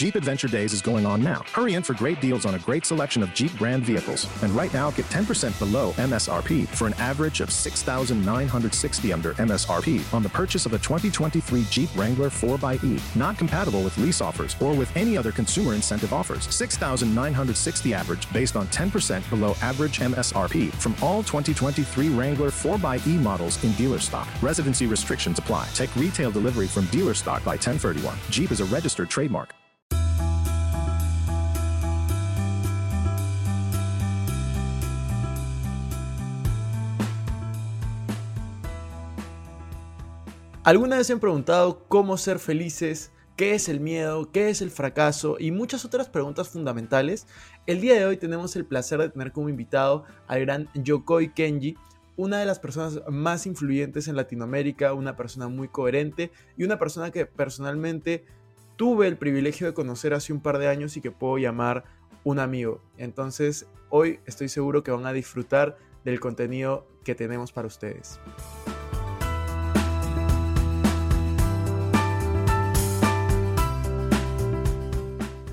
Jeep Adventure Days is going on now. Hurry in for great deals on a great selection of Jeep brand vehicles. And right now, get 10% below MSRP for an average of 6960 under MSRP on the purchase of a 2023 Jeep Wrangler 4xE. Not compatible with lease offers or with any other consumer incentive offers. 6960 average based on 10% below average MSRP from all 2023 Wrangler 4xE models in dealer stock. Residency restrictions apply. Take retail delivery from dealer stock by 1031. Jeep is a registered trademark. ¿Alguna vez han preguntado cómo ser felices? ¿Qué es el miedo? ¿Qué es el fracaso? Y muchas otras preguntas fundamentales. El día de hoy tenemos el placer de tener como invitado al gran Yokoi Kenji, una de las personas más influyentes en Latinoamérica, una persona muy coherente y una persona que personalmente tuve el privilegio de conocer hace un par de años y que puedo llamar un amigo. Entonces, hoy estoy seguro que van a disfrutar del contenido que tenemos para ustedes.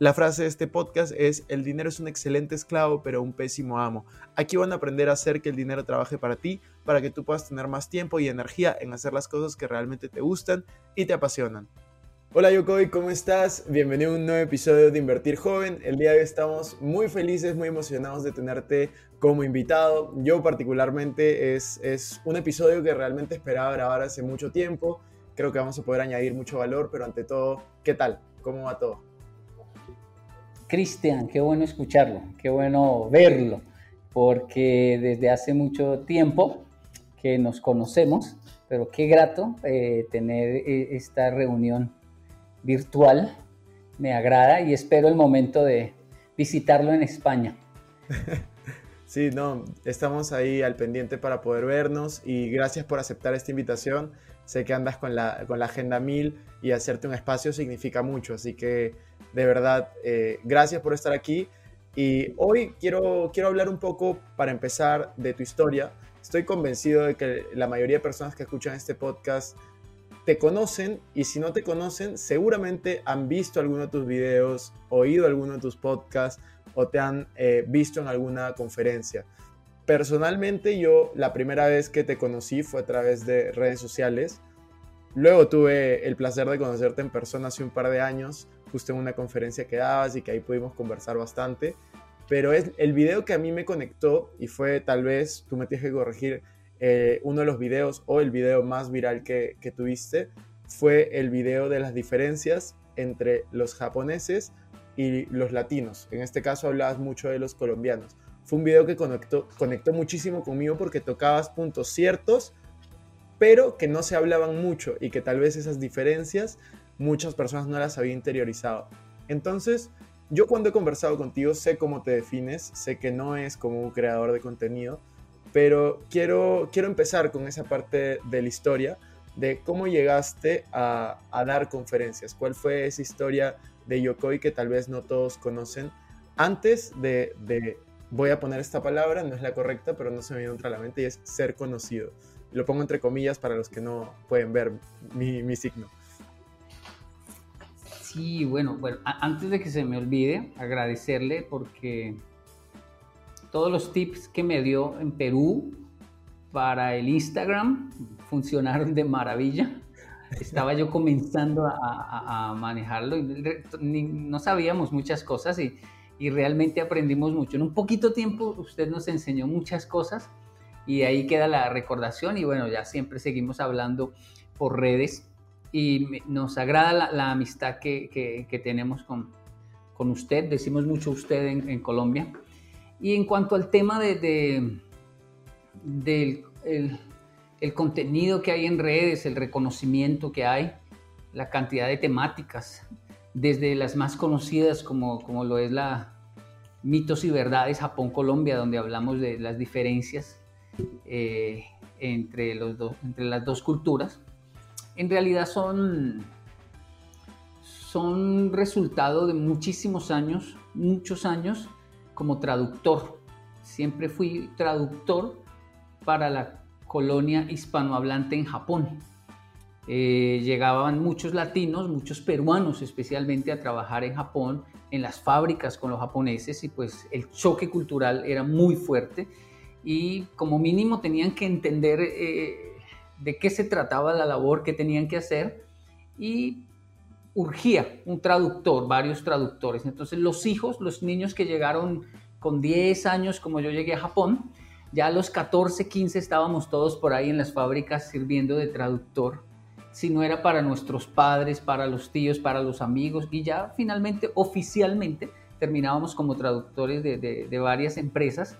La frase de este podcast es, el dinero es un excelente esclavo pero un pésimo amo. Aquí van a aprender a hacer que el dinero trabaje para ti para que tú puedas tener más tiempo y energía en hacer las cosas que realmente te gustan y te apasionan. Hola Yokoi, ¿cómo estás? Bienvenido a un nuevo episodio de Invertir Joven. El día de hoy estamos muy felices, muy emocionados de tenerte como invitado. Yo particularmente es, es un episodio que realmente esperaba grabar hace mucho tiempo. Creo que vamos a poder añadir mucho valor, pero ante todo, ¿qué tal? ¿Cómo va todo? Cristian, qué bueno escucharlo, qué bueno verlo, porque desde hace mucho tiempo que nos conocemos, pero qué grato eh, tener eh, esta reunión virtual. Me agrada y espero el momento de visitarlo en España. Sí, no, estamos ahí al pendiente para poder vernos y gracias por aceptar esta invitación. Sé que andas con la, con la Agenda 1000 y hacerte un espacio significa mucho, así que de verdad, eh, gracias por estar aquí. Y hoy quiero, quiero hablar un poco, para empezar, de tu historia, estoy convencido de que la mayoría de personas que escuchan este podcast te conocen y si no te conocen, seguramente han visto alguno de tus videos, oído alguno de tus podcasts o te han eh, visto en alguna conferencia. Personalmente yo la primera vez que te conocí fue a través de redes sociales. Luego tuve el placer de conocerte en persona hace un par de años, justo en una conferencia que dabas y que ahí pudimos conversar bastante pero es el video que a mí me conectó y fue tal vez, tú me tienes que corregir, eh, uno de los videos o el video más viral que, que tuviste fue el video de las diferencias entre los japoneses y los latinos. En este caso hablabas mucho de los colombianos. Fue un video que conectó, conectó muchísimo conmigo porque tocabas puntos ciertos, pero que no se hablaban mucho y que tal vez esas diferencias muchas personas no las habían interiorizado. Entonces, yo cuando he conversado contigo sé cómo te defines, sé que no es como un creador de contenido, pero quiero, quiero empezar con esa parte de la historia, de cómo llegaste a, dar conferencias, cuál fue esa historia de Yokoi que tal vez no todos conocen, antes de, voy a poner esta palabra, no es la correcta, pero no se me viene otra a la mente, y es ser conocido. Lo pongo entre comillas para los que no pueden ver mi, mi signo. Sí, bueno, bueno, antes de que se me olvide, agradecerle porque todos los tips que me dio en Perú para el Instagram funcionaron de maravilla. Estaba yo comenzando a, manejarlo y no sabíamos muchas cosas y, realmente aprendimos mucho. En un poquito tiempo usted nos enseñó muchas cosas y ahí queda la recordación y bueno, ya siempre seguimos hablando por redes y nos agrada la, amistad que, que, tenemos con, con, usted, decimos mucho usted en, Colombia. Y en cuanto al tema de, de del el, contenido que hay en redes, el reconocimiento que hay, la cantidad de temáticas, desde las más conocidas como, como lo es la mitos y verdades Japón-Colombia, donde hablamos de las diferencias, eh, entre, los entre las dos culturas, en realidad son, son resultado de muchísimos años, muchos años como traductor. Siempre fui traductor para la colonia hispanohablante en Japón. Eh, llegaban muchos latinos, muchos peruanos especialmente a trabajar en Japón, en las fábricas con los japoneses y pues el choque cultural era muy fuerte y como mínimo tenían que entender eh, de qué se trataba la labor que tenían que hacer y urgía un traductor, varios traductores. Entonces los hijos, los niños que llegaron con 10 años como yo llegué a Japón, ya a los 14, 15 estábamos todos por ahí en las fábricas sirviendo de traductor. Si no era para nuestros padres, para los tíos, para los amigos, y ya finalmente, oficialmente, terminábamos como traductores de, varias empresas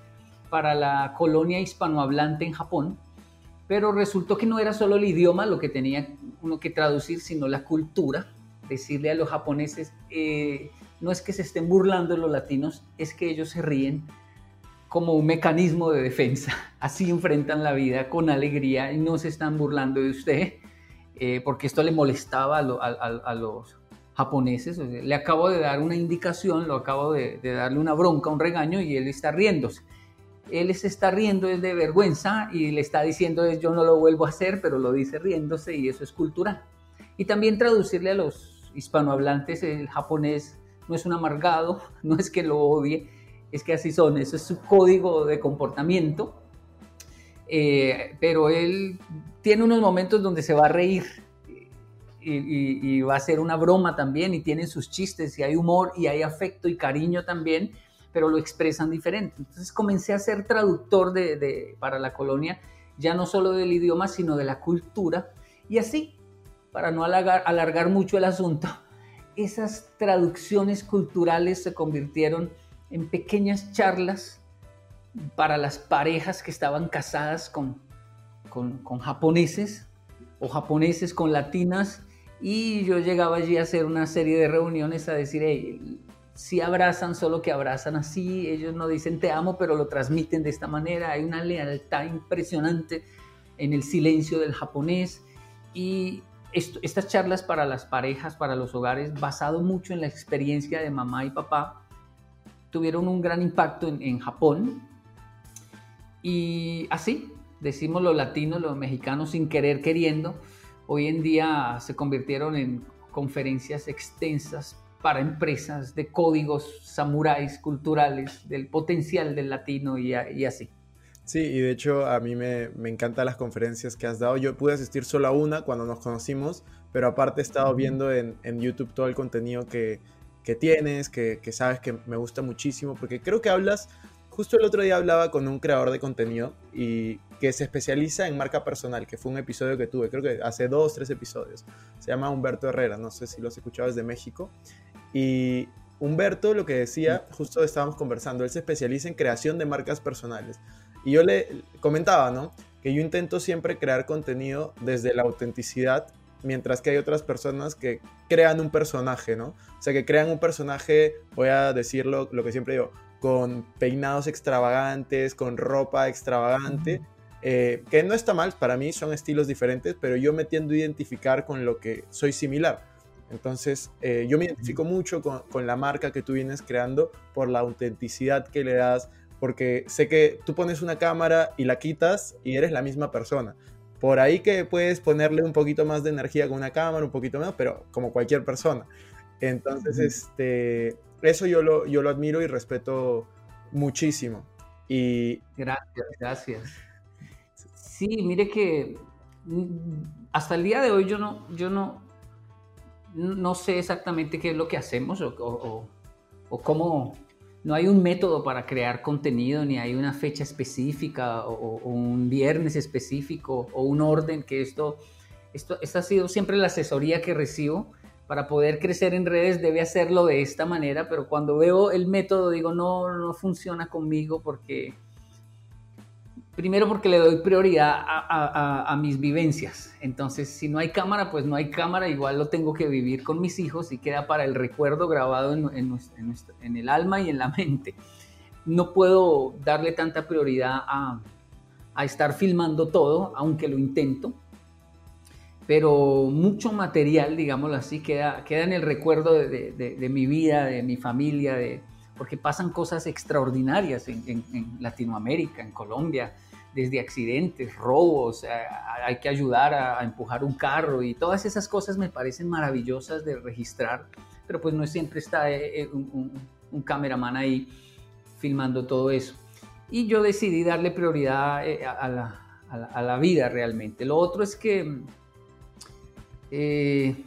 para la colonia hispanohablante en Japón, pero resultó que no era solo el idioma lo que tenía uno que traducir, sino la cultura, decirle a los japoneses, eh, no es que se estén burlando de los latinos, es que ellos se ríen como un mecanismo de defensa, así enfrentan la vida con alegría y no se están burlando de usted, eh, porque esto le molestaba a, los japoneses. Le acabo de dar una indicación, lo acabo de, darle una bronca, un regaño y él está riéndose. Él se está riendo es de vergüenza y le está diciendo es yo no lo vuelvo a hacer, pero lo dice riéndose y eso es cultural. Y también traducirle a los hispanohablantes el japonés no es un amargado, no es que lo odie, es que así son, eso es su código de comportamiento eh, pero él tiene unos momentos donde se va a reír y, va a ser una broma también y tiene sus chistes y hay humor y hay afecto y cariño también, pero lo expresan diferente. Entonces comencé a ser traductor de, para la colonia, ya no solo del idioma, sino de la cultura. Y así, para no alargar, mucho el asunto, esas traducciones culturales se convirtieron en pequeñas charlas para las parejas que estaban casadas con, con, japoneses o japoneses con latinas. Y yo llegaba allí a hacer una serie de reuniones a decir, hey, si abrazan, solo que abrazan así, ellos no dicen te amo, pero lo transmiten de esta manera, hay una lealtad impresionante en el silencio del japonés y estas charlas para las parejas, para los hogares, basado mucho en la experiencia de mamá y papá, tuvieron un gran impacto en, en Japón y así, decimos los latinos, los mexicanos sin querer queriendo, hoy en día se convirtieron en conferencias extensas para empresas de códigos samuráis culturales, del potencial del latino y, así. Sí, y de hecho a mí me, me encantan las conferencias que has dado. Yo pude asistir solo a una cuando nos conocimos, pero aparte he estado viendo en, en YouTube todo el contenido que, que tienes, que, que, sabes que me gusta muchísimo, porque creo que hablas Justo el otro día hablaba con un creador de contenido y que se especializa en marca personal, que fue un episodio que tuve, creo que hace dos, tres episodios. Se llama Humberto Herrera, no sé si lo has escuchado desde México. Y Humberto lo que decía, justo estábamos conversando, él se especializa en creación de marcas personales. Y yo le comentaba, ¿no? Que yo intento siempre crear contenido desde la autenticidad, mientras que hay otras personas que crean un personaje, ¿no? O sea, que crean un personaje, voy a decirlo, lo que siempre digo, con peinados extravagantes, con ropa extravagante, eh, que no está mal, para mí son estilos diferentes, pero yo me tiendo a identificar con lo que soy similar. Entonces, eh, yo me identifico mucho con, la marca que tú vienes creando por la autenticidad que le das, porque sé que tú pones una cámara y la quitas y eres la misma persona. Por ahí que puedes ponerle un poquito más de energía con una cámara, un poquito menos, pero como cualquier persona. Entonces, este, eso yo lo, yo lo admiro y respeto muchísimo. Y... Gracias, gracias. Sí, mire que mm, hasta el día de hoy yo no, yo no, no sé exactamente qué es lo que hacemos o, cómo, no hay un método para crear contenido, ni hay una fecha específica o, un viernes específico o un orden que esto, esto, esta ha sido siempre la asesoría que recibo. Para poder crecer en redes debe hacerlo de esta manera, pero cuando veo el método digo, no, no funciona conmigo porque, primero porque le doy prioridad a, mis vivencias. Entonces, si no hay cámara, pues no hay cámara, igual lo tengo que vivir con mis hijos y queda para el recuerdo grabado en, el alma y en la mente. No puedo darle tanta prioridad a, estar filmando todo, aunque lo intento. Pero mucho material, digámoslo así, queda, queda en el recuerdo de, mi vida, de mi familia, de, porque pasan cosas extraordinarias en, Latinoamérica, en Colombia, desde accidentes, robos, hay que ayudar a, empujar un carro y todas esas cosas me parecen maravillosas de registrar, pero pues no siempre está eh, eh, un, un cameraman ahí filmando todo eso y yo decidí darle prioridad eh, a, la, vida realmente. Lo otro es que eh,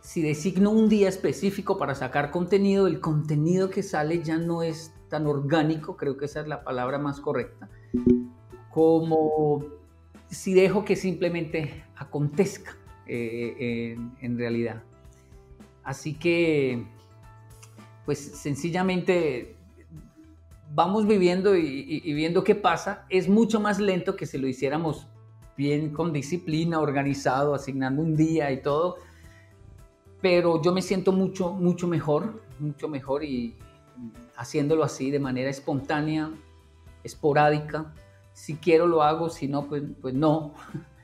si designo un día específico para sacar contenido, el contenido que sale ya no es tan orgánico, creo que esa es la palabra más correcta, como si dejo que simplemente acontezca eh, en realidad. Así que, pues sencillamente vamos viviendo y, viendo qué pasa, es mucho más lento que si lo hiciéramos bien con disciplina, organizado, asignando un día y todo. Pero yo me siento mucho, mucho mejor, mucho mejor y haciéndolo así de manera espontánea, esporádica. Si quiero lo hago, si no, pues, pues no.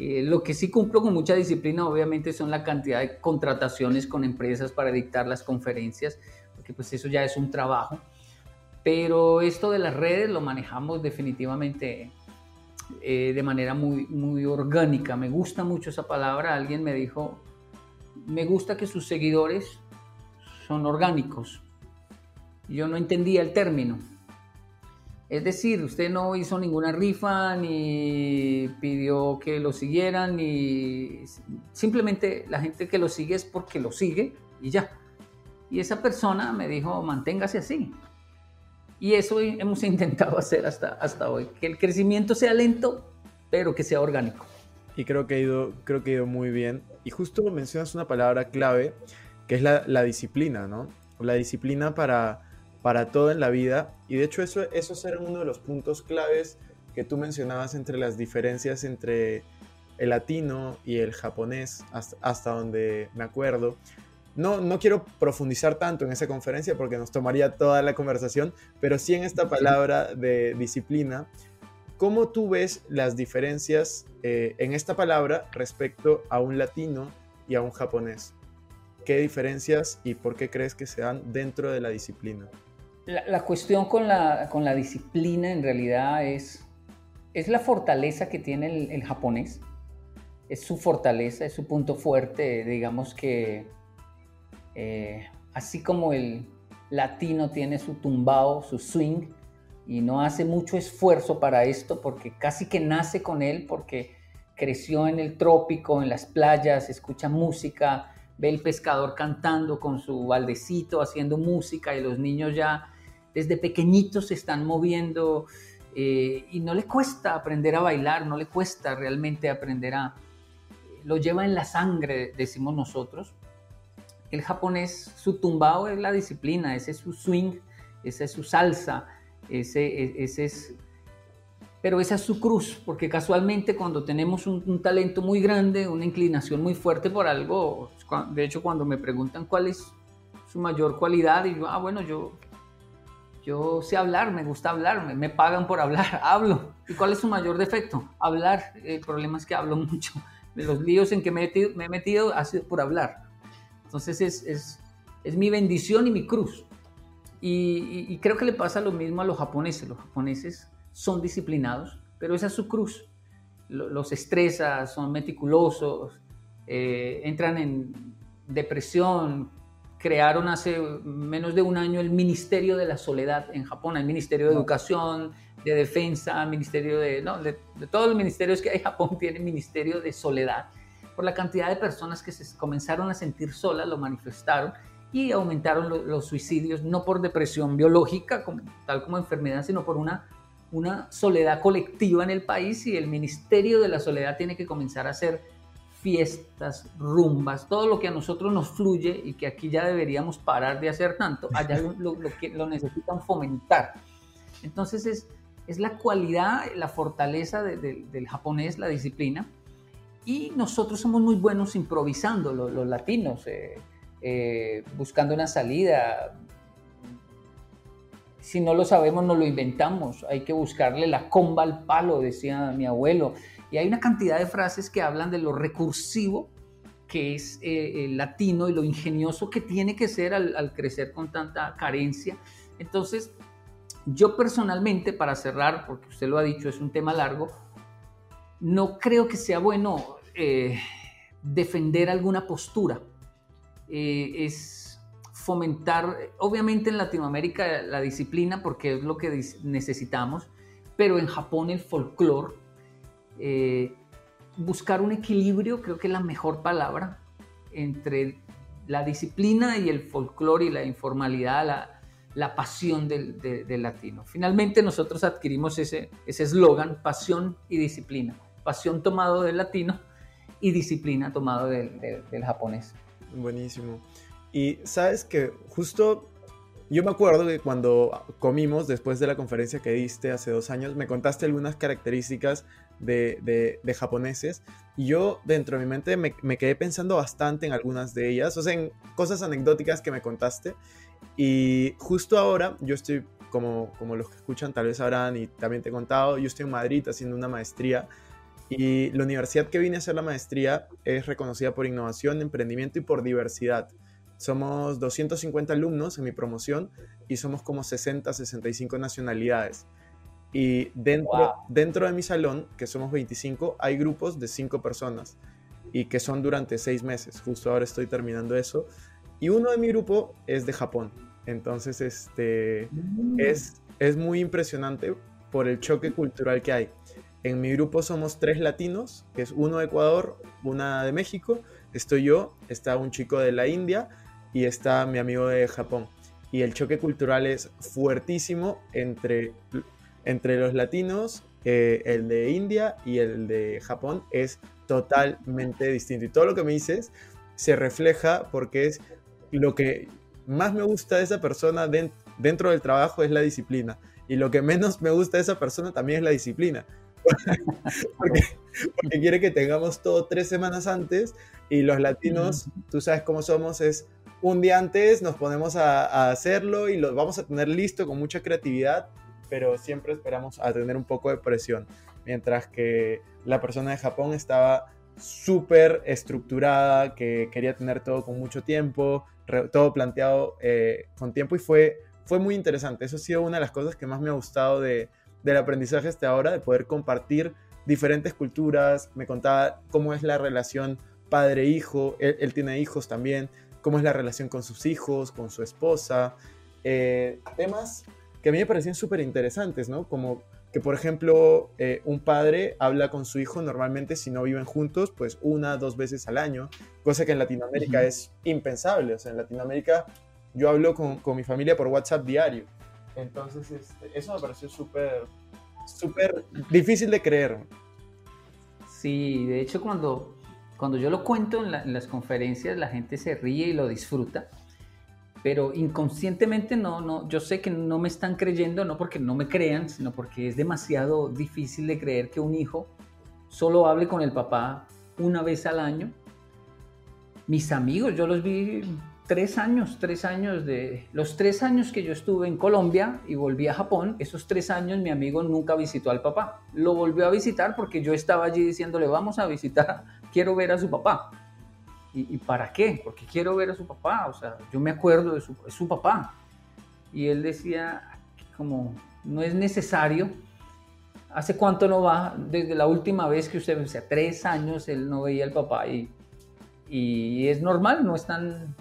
Eh, lo que sí cumplo con mucha disciplina, obviamente, son la cantidad de contrataciones con empresas para dictar las conferencias, porque pues eso ya es un trabajo pero esto de las redes lo manejamos definitivamente eh, de manera muy, muy orgánica. Me gusta mucho esa palabra. Alguien me dijo, me gusta que sus seguidores son orgánicos. Yo no entendía el término. Es decir, usted no hizo ninguna rifa, ni pidió que lo siguieran, ni simplemente la gente que lo sigue es porque lo sigue y ya. Y esa persona me dijo, manténgase así. Y eso hemos intentado hacer hasta, hasta hoy, que el crecimiento sea lento, pero que sea orgánico. Y creo que ha ido, creo que ha ido muy bien. Y justo mencionas una palabra clave, que es la, disciplina, ¿no? La disciplina para, para todo en la vida. Y de hecho eso, eso era uno de los puntos claves que tú mencionabas entre las diferencias entre el latino y el japonés, hasta, hasta donde me acuerdo. No, no quiero profundizar tanto en esa conferencia porque nos tomaría toda la conversación, pero sí en esta palabra de disciplina. ¿Cómo tú ves las diferencias eh, en esta palabra respecto a un latino y a un japonés? ¿Qué diferencias y por qué crees que se dan dentro de la disciplina? La, cuestión con la, con la, disciplina en realidad es, es la fortaleza que tiene el, japonés. Es su fortaleza, es su punto fuerte, digamos que eh, así como el latino tiene su tumbao, su swing, y no hace mucho esfuerzo para esto porque casi que nace con él, porque creció en el trópico, en las playas, escucha música, ve el pescador cantando con su baldecito, haciendo música, y los niños ya desde pequeñitos se están moviendo eh, y no le cuesta aprender a bailar, no le cuesta realmente aprender a... Lo lleva en la sangre, decimos nosotros, el japonés, su tumbao es la disciplina, ese es su swing, esa es su salsa, ese, e, ese es... Pero esa es su cruz, porque casualmente cuando tenemos un, talento muy grande, una inclinación muy fuerte por algo, de hecho cuando me preguntan cuál es su mayor cualidad, yo, ah, bueno, yo, yo sé hablar, me gusta hablar, me, pagan por hablar, hablo. ¿Y cuál es su mayor defecto? Hablar. El problema es que hablo mucho. Los líos en que me me he metido ha sido por hablar. Entonces es, es, mi bendición y mi cruz. Y, creo que le pasa lo mismo a los japoneses. Los japoneses son disciplinados, pero esa es su cruz. Los estresa, son meticulosos, eh, entran en depresión. Crearon hace menos de un año el Ministerio de la Soledad en Japón, el Ministerio de Educación, de Defensa, Ministerio de, no, de, de todos los ministerios que hay en Japón tiene Ministerio de Soledad. Por la cantidad de personas que se comenzaron a sentir solas, lo manifestaron y aumentaron los suicidios, no por depresión biológica, como, tal como enfermedad, sino por una, una soledad colectiva en el país y el Ministerio de la Soledad tiene que comenzar a hacer fiestas, rumbas, todo lo que a nosotros nos fluye y que aquí ya deberíamos parar de hacer tanto, allá lo, necesitan fomentar. Entonces es, es la cualidad, la fortaleza del japonés, la disciplina, y nosotros somos muy buenos improvisando, los, latinos, eh, eh, buscando una salida. Si no lo sabemos, no lo inventamos. Hay que buscarle la comba al palo, decía mi abuelo. Y hay una cantidad de frases que hablan de lo recursivo que es eh, el latino y lo ingenioso que tiene que ser al, crecer con tanta carencia. Entonces, yo personalmente, para cerrar, porque usted lo ha dicho, es un tema largo, no creo que sea bueno eh, defender alguna postura. Eh, es fomentar, obviamente en Latinoamérica la disciplina, porque es lo que necesitamos, pero en Japón el folclore buscar un equilibrio, creo que es la mejor palabra, entre la disciplina y el folclore y la informalidad, la, pasión del, latino. Finalmente nosotros adquirimos ese eslogan, pasión y disciplina. Pasión tomado del latino y disciplina tomado del, del japonés. Buenísimo. Y sabes que justo yo me acuerdo que cuando comimos después de la conferencia que diste hace dos años, me contaste algunas características de, japoneses y yo dentro de mi mente me, quedé pensando bastante en algunas de ellas, o sea, en cosas anecdóticas que me contaste. Y justo ahora yo estoy, como, como los que escuchan tal vez sabrán y también te he contado, yo estoy en Madrid haciendo una maestría y la universidad que vine a hacer la maestría es reconocida por innovación, emprendimiento y por diversidad. Somos 250 alumnos en mi promoción y somos como 60, 65 nacionalidades. Y dentro, dentro de mi salón, que somos 25, hay grupos de 5 personas y que son durante 6 meses. Justo ahora estoy terminando eso. Y uno de mi grupo es de Japón. Entonces, este, mm. es, es muy impresionante por el choque cultural que hay. En mi grupo somos tres latinos, que es uno de Ecuador, una de México, estoy yo, está un chico de la India y está mi amigo de Japón. Y el choque cultural es fuertísimo entre, entre los latinos, eh, el de India y el de Japón es totalmente distinto. Y todo lo que me dices se refleja porque es lo que más me gusta de esa persona dentro del trabajo es la disciplina. Y lo que menos me gusta de esa persona también es la disciplina. porque, porque, quiere que tengamos todo tres semanas antes y los latinos, tú sabes cómo somos, es un día antes nos ponemos a, hacerlo y lo vamos a tener listo con mucha creatividad, pero siempre esperamos a tener un poco de presión. Mientras que la persona de Japón estaba súper estructurada, que quería tener todo con mucho tiempo, todo planteado eh, con tiempo y fue, fue muy interesante. Eso ha sido una de las cosas que más me ha gustado de, del aprendizaje hasta ahora, de poder compartir diferentes culturas. Me contaba cómo es la relación padre-hijo, él, tiene hijos también, cómo es la relación con sus hijos, con su esposa, eh, temas que a mí me parecían súper interesantes, ¿no? Como que, por ejemplo, eh, un padre habla con su hijo normalmente si no viven juntos, pues una, dos veces al año, cosa que en Latinoamérica es impensable. O sea, en Latinoamérica yo hablo con, con mi familia por WhatsApp diario. Entonces, este, eso me pareció súper, súper difícil de creer. Sí, de hecho, cuando cuando yo lo cuento en, las conferencias, la gente se ríe y lo disfruta, pero inconscientemente no, no, yo sé que no me están creyendo, no porque no me crean, sino porque es demasiado difícil de creer que un hijo solo hable con el papá una vez al año. Mis amigos, yo los vi tres años, tres años de... Los tres años que yo estuve en Colombia y volví a Japón, esos tres años mi amigo nunca visitó al papá. Lo volvió a visitar porque yo estaba allí diciéndole, vamos a visitar quiero ver a su papá. ¿Y, para qué? Porque quiero ver a su papá. O sea, yo me acuerdo de su, papá. Y él decía, como, no es necesario. ¿Hace cuánto no va? Desde la última vez que usted, o sea, tres años él no veía al papá y, y es normal, no están,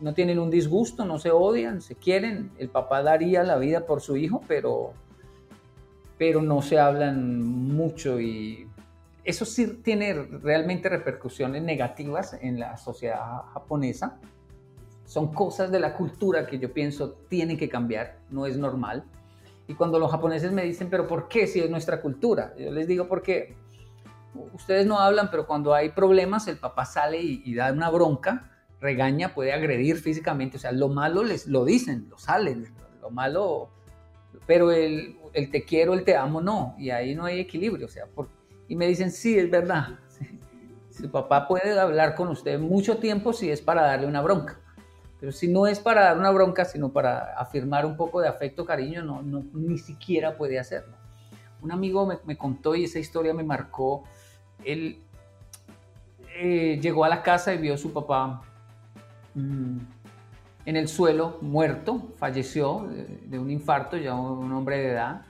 no tienen un disgusto, no se odian, se quieren. El papá daría la vida por su hijo, pero, pero no se hablan mucho y eso sí tiene realmente repercusiones negativas en la sociedad japonesa. Son cosas de la cultura que yo pienso tienen que cambiar, no es normal. Y cuando los japoneses me dicen, pero ¿por qué si es nuestra cultura? Yo les digo porque ustedes no hablan, pero cuando hay problemas el papá sale y, da una bronca, regaña, puede agredir físicamente. O sea, lo malo les lo dicen, lo salen, lo malo, pero el, el te quiero, el te amo, no. Y ahí no hay equilibrio. O sea, ¿por y me dicen, sí, es verdad. Su papá puede hablar con usted mucho tiempo si es para darle una bronca. Pero si no es para dar una bronca, sino para afirmar un poco de afecto, cariño, no, no ni siquiera puede hacerlo. Un amigo me, me contó y esa historia me marcó. Él eh, llegó a la casa y vio a su papá mm, en el suelo, muerto, falleció de, de, un infarto, ya un hombre de edad.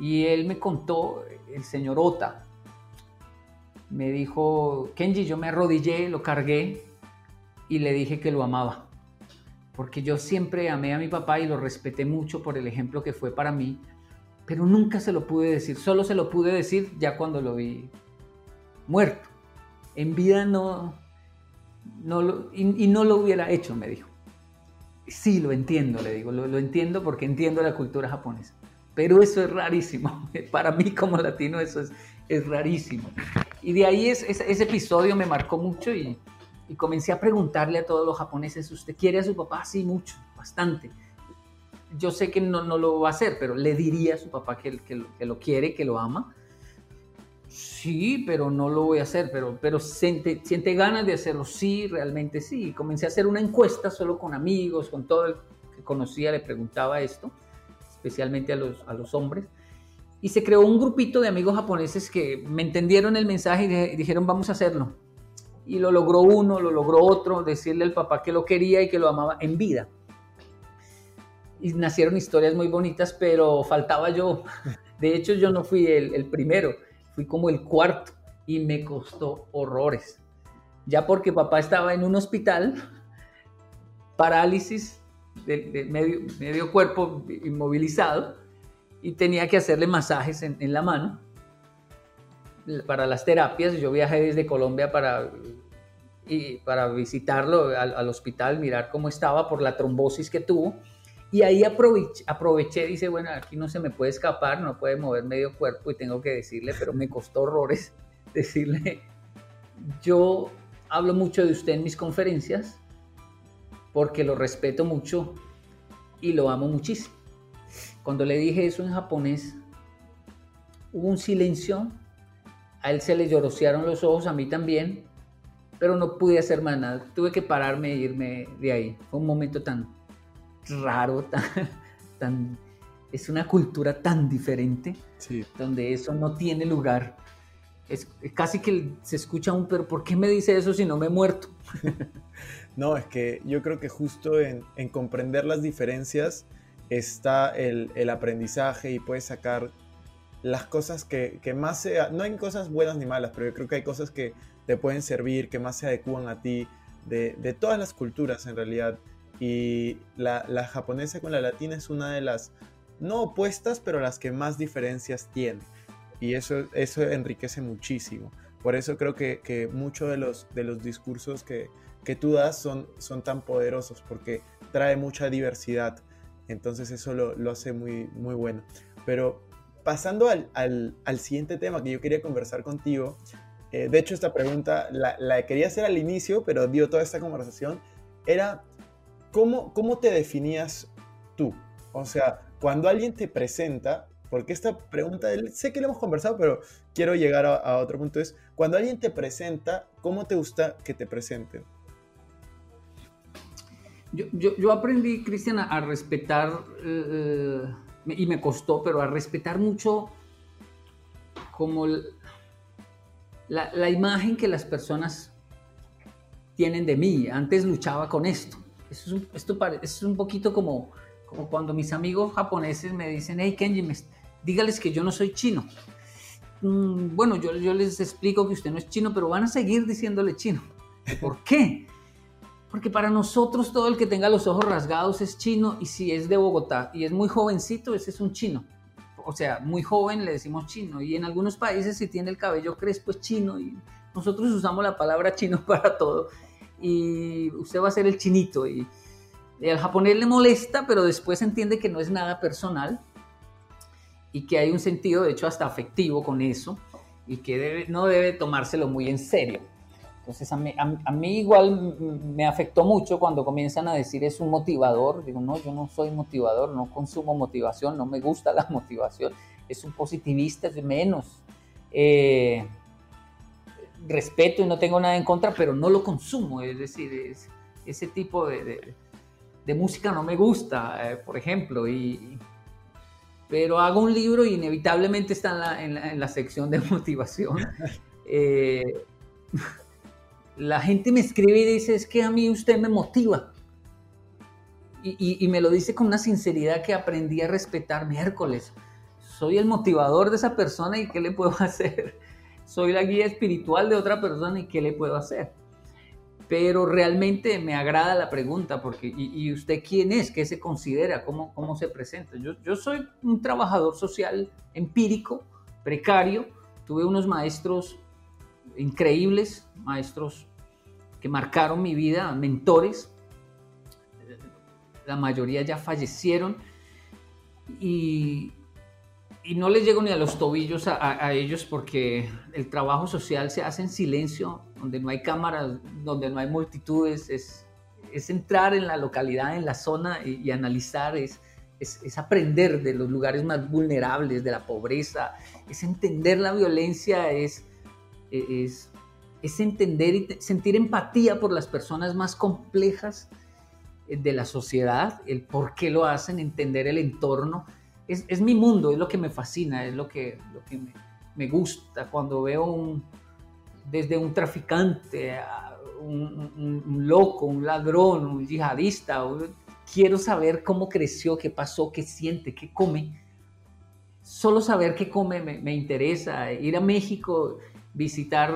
Y él me contó, el señor Ota, me dijo, Kenji, yo me arrodillé, lo cargué y le dije que lo amaba. Porque yo siempre amé a mi papá y lo respeté mucho por el ejemplo que fue para mí, pero nunca se lo pude decir, solo se lo pude decir ya cuando lo vi muerto. En vida no, no lo, y, no lo hubiera hecho, me dijo. Sí, lo entiendo, le digo, lo, lo entiendo porque entiendo la cultura japonesa. Pero eso es rarísimo. Para mí como latino eso es, es rarísimo. Y de ahí es, es, ese episodio me marcó mucho y, y, comencé a preguntarle a todos los japoneses, ¿usted quiere a su papá? Sí, mucho, bastante. Yo sé que no, no lo va a hacer, pero le diría a su papá que, que, que lo quiere, que lo ama. Sí, pero no lo voy a hacer, pero, pero siente, siente ganas de hacerlo. Sí, realmente sí. Comencé a hacer una encuesta solo con amigos, con todo el que conocía, le preguntaba esto especialmente a los, a los hombres. Y se creó un grupito de amigos japoneses que me entendieron el mensaje y dijeron vamos a hacerlo. Y lo logró uno, lo logró otro, decirle al papá que lo quería y que lo amaba en vida. Y nacieron historias muy bonitas, pero faltaba yo. De hecho, yo no fui el, el primero, fui como el cuarto y me costó horrores. Ya porque papá estaba en un hospital, parálisis, de, medio, medio, cuerpo inmovilizado y tenía que hacerle masajes en, en, la mano para las terapias. Yo viajé desde Colombia para, y, para visitarlo al, al, hospital, mirar cómo estaba por la trombosis que tuvo. Y ahí aproveché, aproveché, dice, bueno, aquí no se me puede escapar, no puede mover medio cuerpo y tengo que decirle, pero me costó horrores decirle, yo hablo mucho de usted en mis conferencias, porque lo respeto mucho y lo amo muchísimo. Cuando le dije eso en japonés, hubo un silencio, a él se le llorosearon los ojos, a mí también, pero no pude hacer más nada. Tuve que pararme e irme de ahí. Fue un momento tan raro, tan, tan es una cultura tan diferente, sí. donde eso no tiene lugar. Es, casi que se escucha un, pero ¿por qué me dice eso si no me he muerto? No, es que yo creo que justo en, en comprender las diferencias está el, aprendizaje y puedes sacar las cosas que, que, más sea, no hay cosas buenas ni malas, pero yo creo que hay cosas que te pueden servir, que más se adecúan a ti, de, de todas las culturas en realidad. Y la, la, japonesa con la latina es una de las, no opuestas, pero las que más diferencias tiene. Y eso, eso enriquece muchísimo. Por eso creo que, que muchos de los, de los discursos que, que tú das son, son tan poderosos porque trae mucha diversidad. Entonces eso lo, lo hace muy, muy bueno. Pero pasando al, al, al, siguiente tema que yo quería conversar contigo, eh, de hecho esta pregunta la, la, quería hacer al inicio, pero dio toda esta conversación, era ¿cómo, cómo te definías tú? O sea, cuando alguien te presenta, porque esta pregunta, sé que lo hemos conversado, pero quiero llegar a, a otro punto, es cuando alguien te presenta, ¿cómo te gusta que te presenten? Yo, aprendí, Cristian, a respetar, eh, y me costó, pero a respetar mucho como la, imagen que las personas tienen de mí. Antes luchaba con esto. Esto es un, es un poquito como, como cuando mis amigos japoneses me dicen, hey Kenji, me, dígales que yo no soy chino. Mm, bueno, yo, yo les explico que usted no es chino, pero van a seguir diciéndole chino. ¿Por qué? Porque para nosotros todo el que tenga los ojos rasgados es chino y si es de Bogotá y es muy jovencito, ese es un chino. O sea, muy joven le decimos chino y en algunos países si tiene el cabello crespo es chino y nosotros usamos la palabra chino para todo y usted va a ser el chinito y, y al japonés le molesta, pero después entiende que no es nada personal y que hay un sentido, de hecho, hasta afectivo con eso y que debe, no debe tomárselo muy en serio. Entonces a mí, igual me afectó mucho cuando comienzan a decir es un motivador. Digo, no, yo no soy motivador, no consumo motivación, no me gusta la motivación. Es un positivista, es menos. Eh, respeto y no tengo nada en contra, pero no lo consumo. Es decir, es, ese tipo de, música no me gusta, eh, por ejemplo, y, pero hago un libro y inevitablemente está en la, sección de motivación. Eh, la gente me escribe y dice, es que a mí usted me motiva. Y, me lo dice con una sinceridad que aprendí a respetar miércoles. Soy el motivador de esa persona y ¿qué le puedo hacer? Soy la guía espiritual de otra persona y ¿qué le puedo hacer? Pero realmente me agrada la pregunta, porque ¿y, usted quién es? ¿Qué se considera? ¿Cómo, cómo se presenta? Yo, yo soy un trabajador social empírico, precario. Tuve unos maestros increíbles, maestros que marcaron mi vida, mentores. La mayoría ya fallecieron. Y, y no les llego ni a los tobillos a, ellos porque el trabajo social se hace en silencio, donde no hay cámaras, donde no hay multitudes, es, es entrar en la localidad, en la zona y, analizar, es, es, aprender de los lugares más vulnerables, de la pobreza, es entender la violencia, es, es, es entender y sentir empatía por las personas más complejas eh, de la sociedad, el por qué lo hacen, entender el entorno es, es, mi mundo, es lo que me fascina, es lo que, lo que me, gusta cuando veo un, desde un traficante, un, un, loco, un ladrón, un yihadista. quiero saber cómo creció, qué pasó, qué siente, qué come. Solo saber qué come me, me interesa. Ir a México, visitar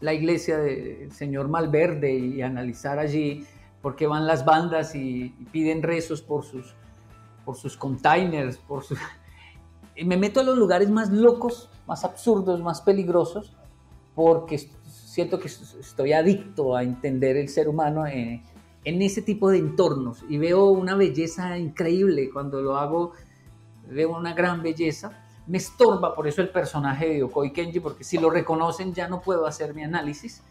la iglesia del señor Malverde y analizar allí por qué van las bandas y piden rezos por sus por sus containers, por su... Y me meto a los lugares más locos, más absurdos, más peligrosos, porque siento que estoy adicto a entender el ser humano en, en ese tipo de entornos y veo una belleza increíble cuando lo hago, veo una gran belleza. Me estorba por eso el personaje de Yokoi Kenji, porque si lo reconocen ya no puedo hacer mi análisis.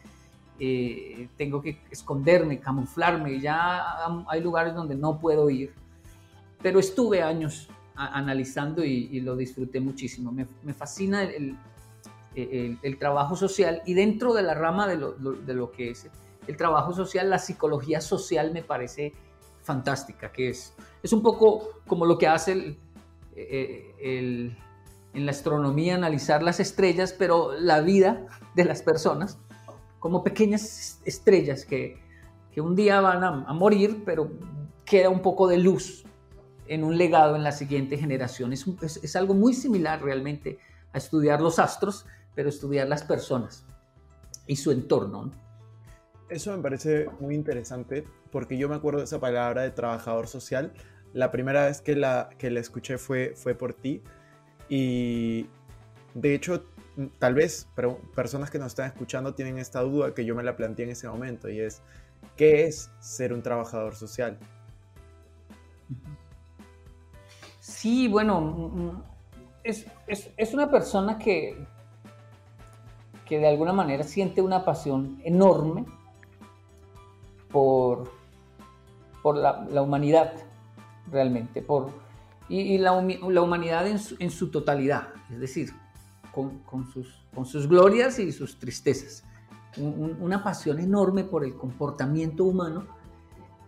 Eh, tengo que esconderme, camuflarme, ya hay lugares donde no puedo ir pero estuve años analizando y, lo disfruté muchísimo. Me, fascina el, el, trabajo social y dentro de la rama de lo, de lo, que es el trabajo social, la psicología social me parece fantástica, que es, es un poco como lo que hace el, en la astronomía, analizar las estrellas, pero la vida de las personas como pequeñas estrellas que, que un día van a, a morir, pero queda un poco de luz en un legado en la siguiente generación. Es, algo muy similar realmente a estudiar los astros, pero estudiar las personas y su entorno. Eso me parece muy interesante porque yo me acuerdo de esa palabra de trabajador social. La primera vez que la, que la escuché fue, fue por ti y de hecho tal vez pero personas que nos están escuchando tienen esta duda que yo me la planteé en ese momento y es, ¿qué es ser un trabajador social? Sí, bueno, mm, mm, es, una persona que, que de alguna manera siente una pasión enorme por, por la, humanidad, realmente, por, y, la, humanidad en su, totalidad, es decir, con, sus, con sus glorias y sus tristezas. una pasión enorme por el comportamiento humano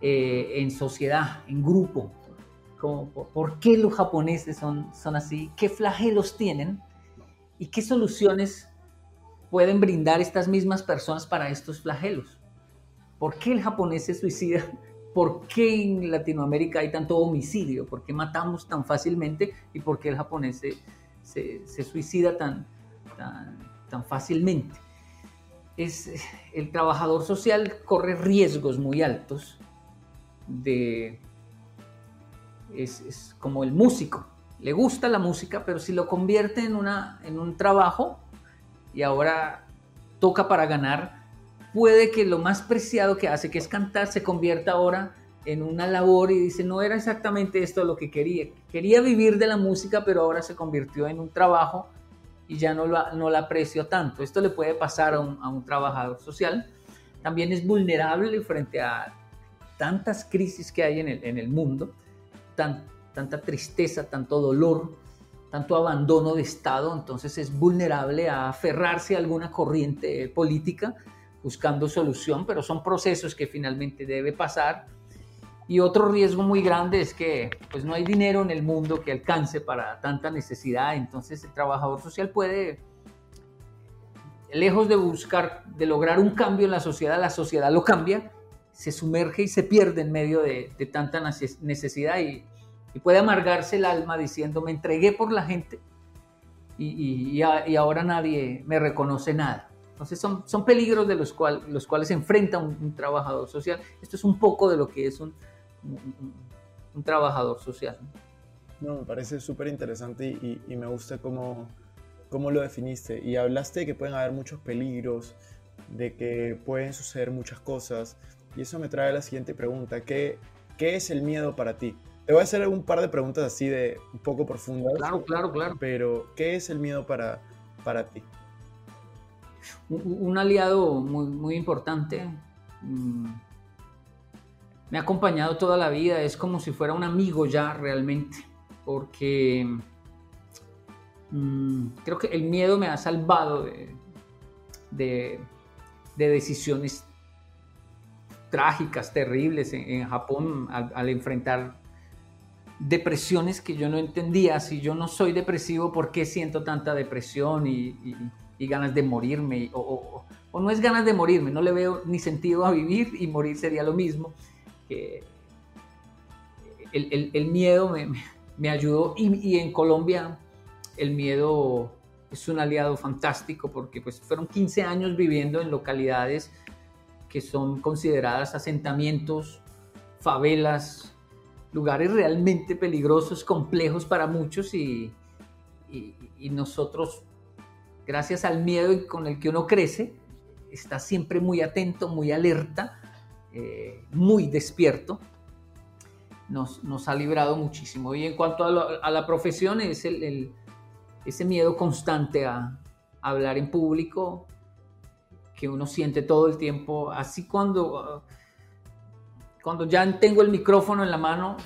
eh, en sociedad, en grupo, por, qué los japoneses son, son así, qué flagelos tienen y qué soluciones pueden brindar estas mismas personas para estos flagelos. ¿Por qué el japonés se suicida? ¿Por qué en Latinoamérica hay tanto homicidio? ¿Por qué matamos tan fácilmente? ¿Y por qué el japonés se, se, suicida tan, tan, tan fácilmente? Es, el trabajador social corre riesgos muy altos de es, como el músico. Le gusta la música, pero si lo convierte en, una, en un trabajo y ahora toca para ganar, puede que lo más preciado que hace, que es cantar, se convierta ahora en una labor y dice, no era exactamente esto lo que quería. Quería vivir de la música, pero ahora se convirtió en un trabajo y ya no, lo, no la aprecio tanto. Esto le puede pasar a un, trabajador social. También es vulnerable frente a tantas crisis que hay en el, en el mundo tanta tristeza, tanto dolor, tanto abandono de Estado, entonces es vulnerable a aferrarse a alguna corriente política buscando solución, pero son procesos que finalmente debe pasar. Y otro riesgo muy grande es que pues no hay dinero en el mundo que alcance para tanta necesidad, entonces el trabajador social puede, lejos de buscar, de lograr un cambio en la sociedad, la sociedad lo cambia, se sumerge y se pierde en medio de, tanta necesidad y, puede amargarse el alma diciendo me entregué por la gente y, ahora nadie me reconoce nada. Entonces son, son peligros de los, cual, los cuales se enfrenta un, trabajador social. Esto es un poco de lo que es un, un, trabajador social. No, me parece súper interesante y, me gusta cómo, cómo lo definiste. Y hablaste de que pueden haber muchos peligros, de que pueden suceder muchas cosas. Y eso me trae a la siguiente pregunta. ¿Qué, ¿Qué es el miedo para ti? Te voy a hacer un par de preguntas así de un poco profundas. Claro, claro, claro. Pero, ¿qué es el miedo para, para ti? Un, aliado muy, muy importante. Mm, me ha acompañado toda la vida. Es como si fuera un amigo ya realmente. Porque mm, creo que el miedo me ha salvado de, de, de decisiones trágicas, terribles en, Japón al, enfrentar depresiones que yo no entendía. Si yo no soy depresivo, ¿por qué siento tanta depresión y, ganas de morirme? O, no es ganas de morirme, no le veo ni sentido a vivir y morir sería lo mismo. el, miedo me, ayudó y, en Colombia el miedo es un aliado fantástico porque pues fueron 15 años viviendo en localidades que son consideradas asentamientos, favelas, lugares realmente peligrosos, complejos para muchos y, nosotros, gracias al miedo con el que uno crece, está siempre muy atento, muy alerta, eh, muy despierto. Nos, nos, ha librado muchísimo. Y en cuanto a, la profesión, es el, ese miedo constante a, a hablar en público, que uno siente todo el tiempo, así cuando, cuando ya tengo el micrófono en la mano,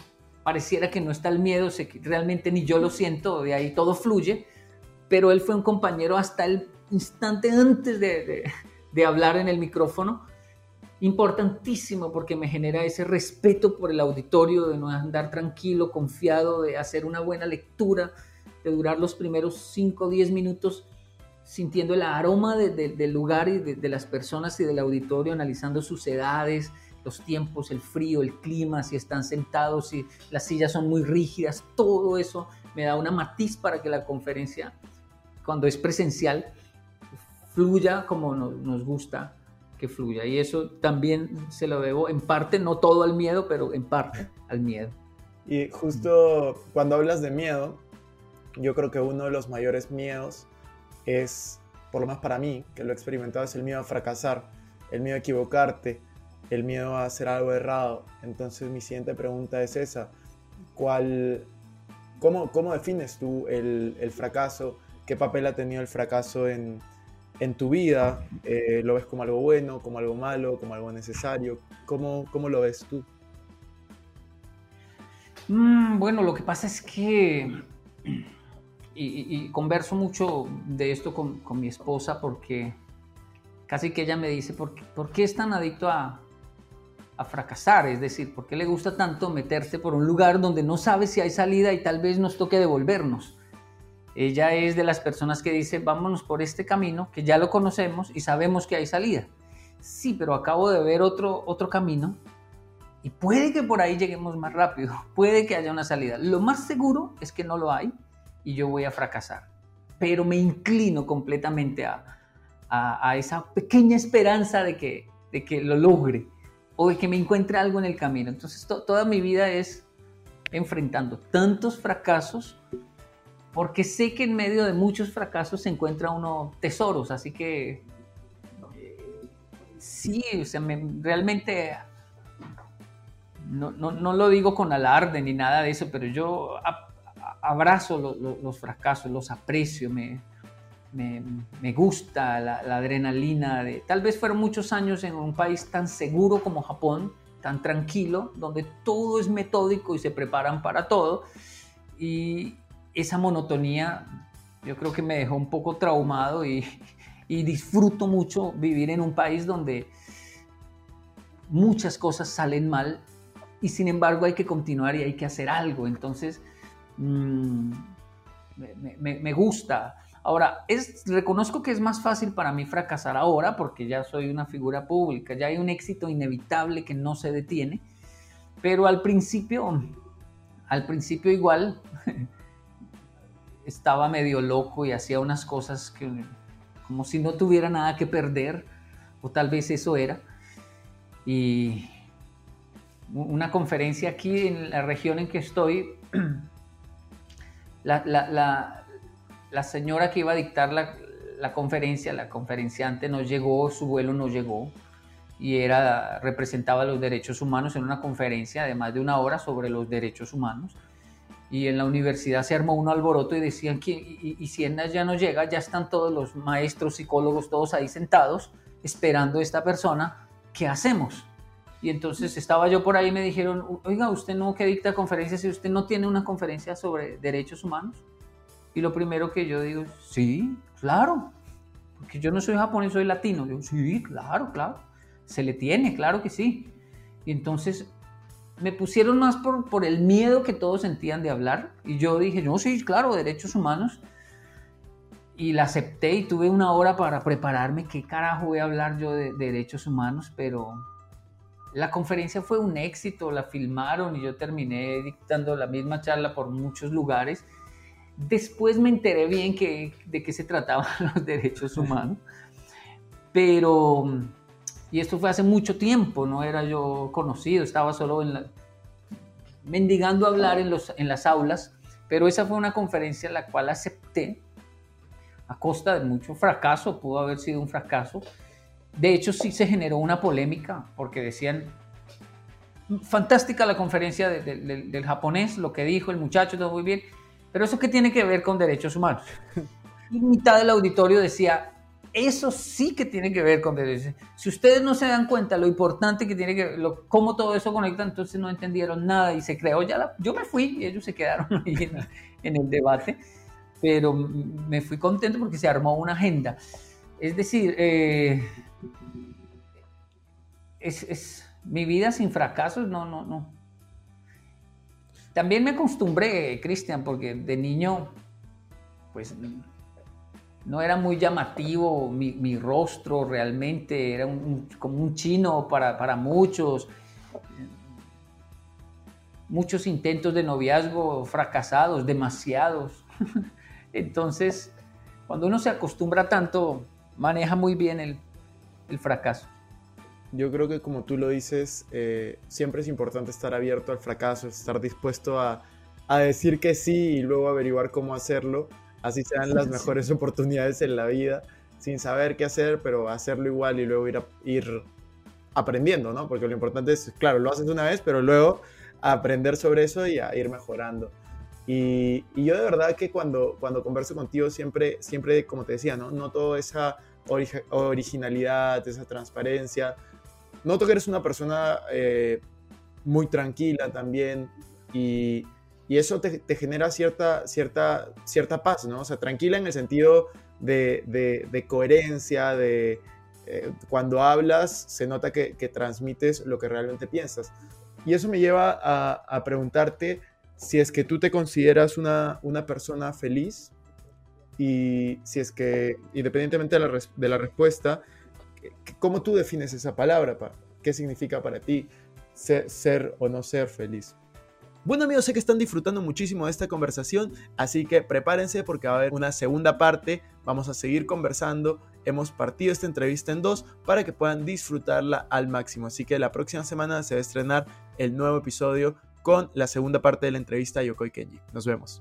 pareciera que no está el miedo, realmente ni yo lo siento, de ahí todo fluye, pero él fue un compañero hasta el instante antes de, de, hablar en el micrófono, importantísimo porque me genera ese respeto por el auditorio, de no andar tranquilo, confiado, de hacer una buena lectura, de durar los primeros 5 o 10 minutos sintiendo el aroma del lugar y de, las personas y del auditorio, analizando sus edades, los tiempos, el frío, el clima, si están sentados, si las sillas son muy rígidas, todo eso me da una matiz para que la conferencia, cuando es presencial, fluya como nos, gusta que fluya. Y eso también se lo debo en parte, no todo al miedo, pero en parte al miedo. Y justo cuando hablas de miedo, yo creo que uno de los mayores miedos es, por lo menos para mí, que lo he experimentado, es el miedo a fracasar, el miedo a equivocarte, el miedo a hacer algo errado. Entonces mi siguiente pregunta es esa. ¿Cuál, cómo, cómo defines tú el, el, fracaso? ¿Qué papel ha tenido el fracaso en, en tu vida? Eh, ¿Lo ves como algo bueno, como algo malo, como algo necesario? ¿Cómo, cómo lo ves tú? Mm, bueno, lo que pasa es que y, converso mucho de esto con, con, mi esposa porque casi que ella me dice, ¿por qué, ¿por qué es tan adicto a, a, fracasar? Es decir, ¿por qué le gusta tanto meterte por un lugar donde no sabe si hay salida y tal vez nos toque devolvernos? Ella es de las personas que dice, vámonos por este camino, que ya lo conocemos y sabemos que hay salida. Sí, pero acabo de ver otro, otro camino y puede que por ahí lleguemos más rápido, puede que haya una salida. Lo más seguro es que no lo hay y yo voy a fracasar. Pero me inclino completamente a, a, esa pequeña esperanza de que, de que lo logre o de que me encuentre algo en el camino. Entonces toda mi vida es enfrentando tantos fracasos porque sé que en medio de muchos fracasos se encuentra uno tesoros, así que eh, sí, o sea, realmente no, no, no, lo digo con alarde ni nada de eso, pero yo abrazo los fracasos, los aprecio, me, me, gusta la, adrenalina. De, tal vez fueron muchos años en un país tan seguro como Japón, tan tranquilo, donde todo es metódico y se preparan para todo. Y esa monotonía yo creo que me dejó un poco traumado y, disfruto mucho vivir en un país donde muchas cosas salen mal y sin embargo hay que continuar y hay que hacer algo. Entonces, mm, me, gusta. Ahora, reconozco que es más fácil para mí fracasar ahora porque ya soy una figura pública, ya hay un éxito inevitable que no se detiene, pero al principio, al principio igual estaba medio loco y hacía unas cosas que como si no tuviera nada que perder, o tal vez eso era. Y una conferencia aquí en la región en que estoy, la, señora que iba a dictar la, conferencia, la conferenciante no llegó, su vuelo no llegó y era, representaba los derechos humanos en una conferencia de más de una hora sobre los derechos humanos. Y en la universidad se armó un alboroto y decían que, y, y si ya no llega, ya están todos los maestros, psicólogos, todos ahí sentados esperando a esta persona, ¿qué hacemos? Y entonces estaba yo por ahí y me dijeron, oiga, usted no que dicta conferencias si usted no tiene una conferencia sobre derechos humanos. Y lo primero que yo digo, sí, claro, porque yo no soy japonés, soy latino. Yo, sí, claro, claro, se le tiene, claro que sí. Y entonces me pusieron más por, por el miedo que todos sentían de hablar. Y yo dije, no, sí, claro, derechos humanos. Y la acepté y tuve una hora para prepararme qué carajo voy a hablar yo de derechos humanos, pero la conferencia fue un éxito, la filmaron y yo terminé dictando la misma charla por muchos lugares. Después me enteré bien que, de qué se trataban los derechos humanos, pero, y esto fue hace mucho tiempo, no era yo conocido, estaba solo en la, mendigando hablar en, los, en las aulas, pero esa fue una conferencia en la cual acepté a costa de mucho fracaso, pudo haber sido un fracaso, de hecho, sí se generó una polémica porque decían, fantástica la conferencia del japonés, lo que dijo el muchacho, todo muy bien, pero eso qué tiene que ver con derechos humanos. Y mitad del auditorio decía, eso sí que tiene que ver con derechos. Si ustedes no se dan cuenta lo importante que tiene que ver, cómo todo eso conecta, entonces no entendieron nada y se creó ya yo me fui y ellos se quedaron ahí en, el debate, pero me fui contento porque se armó una agenda. Es decir, eh, es, mi vida sin fracasos, no, no, no. También me acostumbré, Cristian, porque de niño, pues no era muy llamativo mi, rostro realmente, era como un chino para, para, muchos. Muchos intentos de noviazgo fracasados, demasiados. Entonces, cuando uno se acostumbra tanto, maneja muy bien el, el fracaso. Yo creo que como tú lo dices, eh, siempre es importante estar abierto al fracaso, estar dispuesto a, a, decir que sí y luego averiguar cómo hacerlo. Así sean las mejores oportunidades en la vida, sin saber qué hacer, pero hacerlo igual y luego ir, ir aprendiendo, ¿no? Porque lo importante es, claro, lo haces una vez, pero luego aprender sobre eso y a ir mejorando. Y, y, yo de verdad que cuando, cuando converso contigo siempre, siempre, como te decía, ¿no? Noto esa originalidad, esa transparencia, noto que eres una persona eh, muy tranquila también y, eso te, genera cierta, cierta, cierta paz, ¿no? O sea, tranquila en el sentido de, coherencia, de eh, cuando hablas se nota que, transmites lo que realmente piensas. Y eso me lleva a, preguntarte si es que tú te consideras una, una persona feliz y si es que, independientemente de la, de la respuesta, ¿Cómo tú defines esa palabra? Pa? ¿Qué significa para ti ser, ser o no ser feliz? Bueno amigos, sé que están disfrutando muchísimo de esta conversación, así que prepárense porque va a haber una segunda parte, vamos a seguir conversando, hemos partido esta entrevista en dos para que puedan disfrutarla al máximo, así que la próxima semana se va a estrenar el nuevo episodio con la segunda parte de la entrevista a Yokoi Kenji. Nos vemos.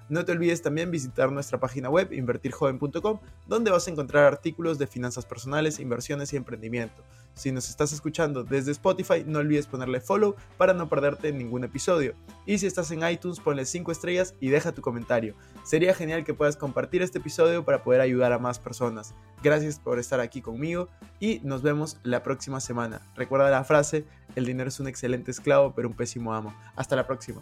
No te olvides también visitar nuestra página web invertirjoven.com, donde vas a encontrar artículos de finanzas personales, inversiones y emprendimiento. Si nos estás escuchando desde Spotify, no olvides ponerle follow para no perderte ningún episodio. Y si estás en iTunes, ponle 5 estrellas y deja tu comentario. Sería genial que puedas compartir este episodio para poder ayudar a más personas. Gracias por estar aquí conmigo y nos vemos la próxima semana. Recuerda la frase, el dinero es un excelente esclavo pero un pésimo amo. Hasta la próxima.